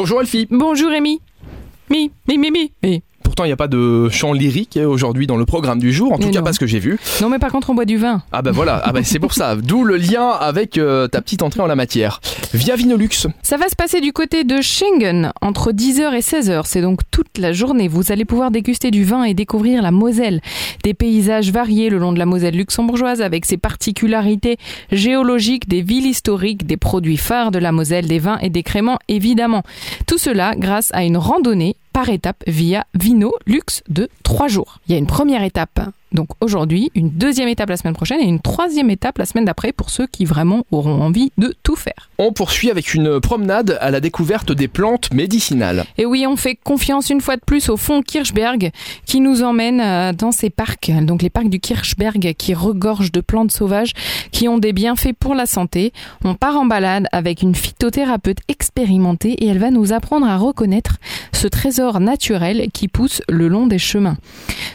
Bonjour Elfie. Bonjour Rémi. Mi, mi, mi, mi, mi. Pourtant, il n'y a pas de chant lyrique aujourd'hui dans le programme du jour, en tout Mais cas non. pas ce que j'ai vu. Non mais par contre on boit du vin. Ah bah voilà, ah bah c'est pour ça. D'où le lien avec euh, ta petite entrée en la matière. Via Vinolux. Ça va se passer du côté de Schengen entre 10h et 16h. C'est donc toute la journée. Vous allez pouvoir déguster du vin et découvrir la Moselle. Des paysages variés le long de la Moselle luxembourgeoise avec ses particularités géologiques, des villes historiques, des produits phares de la Moselle, des vins et des créments évidemment. Tout cela grâce à une randonnée par étape via Vino Luxe de 3 jours. Il y a une première étape donc aujourd'hui, une deuxième étape la semaine prochaine et une troisième étape la semaine d'après pour ceux qui vraiment auront envie de tout faire. On poursuit avec une promenade à la découverte des plantes médicinales. Et oui, on fait confiance une fois de plus au fond Kirchberg qui nous emmène euh, dans ces parcs, donc les parcs du Kirchberg qui regorgent de plantes sauvages qui ont des bienfaits pour la santé. On part en balade avec une phytothérapeute expérimentée et elle va nous apprendre à reconnaître ce trésor naturel qui pousse le long des chemins.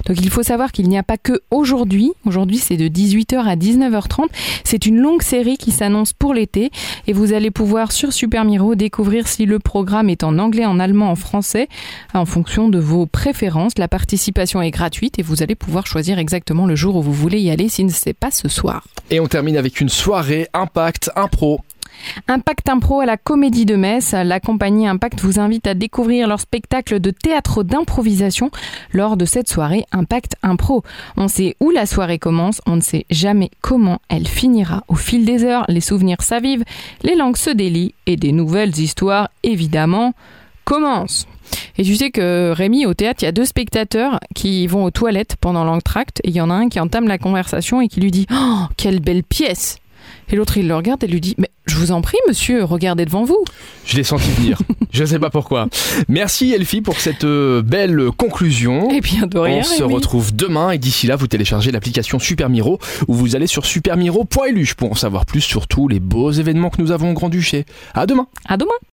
Donc il faut savoir qu'il n'y a pas aujourd'hui, aujourd'hui c'est de 18h à 19h30, c'est une longue série qui s'annonce pour l'été et vous allez pouvoir sur Super Miro découvrir si le programme est en anglais, en allemand, en français, en fonction de vos préférences. La participation est gratuite et vous allez pouvoir choisir exactement le jour où vous voulez y aller si ce n'est pas ce soir. Et on termine avec une soirée Impact Impro. Impact Impro à la Comédie de Metz. La compagnie Impact vous invite à découvrir leur spectacle de théâtre d'improvisation lors de cette soirée Impact Impro. On sait où la soirée commence, on ne sait jamais comment elle finira. Au fil des heures, les souvenirs s'avivent, les langues se délient et des nouvelles histoires, évidemment, commencent. Et tu sais que Rémi, au théâtre, il y a deux spectateurs qui vont aux toilettes pendant l'entracte et il y en a un qui entame la conversation et qui lui dit Oh, quelle belle pièce Et l'autre, il le regarde et lui dit Mais je vous en prie, monsieur, regardez devant vous. Je l'ai senti venir. Je ne sais pas pourquoi. Merci Elfie pour cette euh, belle conclusion. Et bien de rien. On se retrouve demain et d'ici là, vous téléchargez l'application Super Miro ou vous allez sur supermiro.lu pour en savoir plus sur tous les beaux événements que nous avons au Grand-Duché. À demain À demain.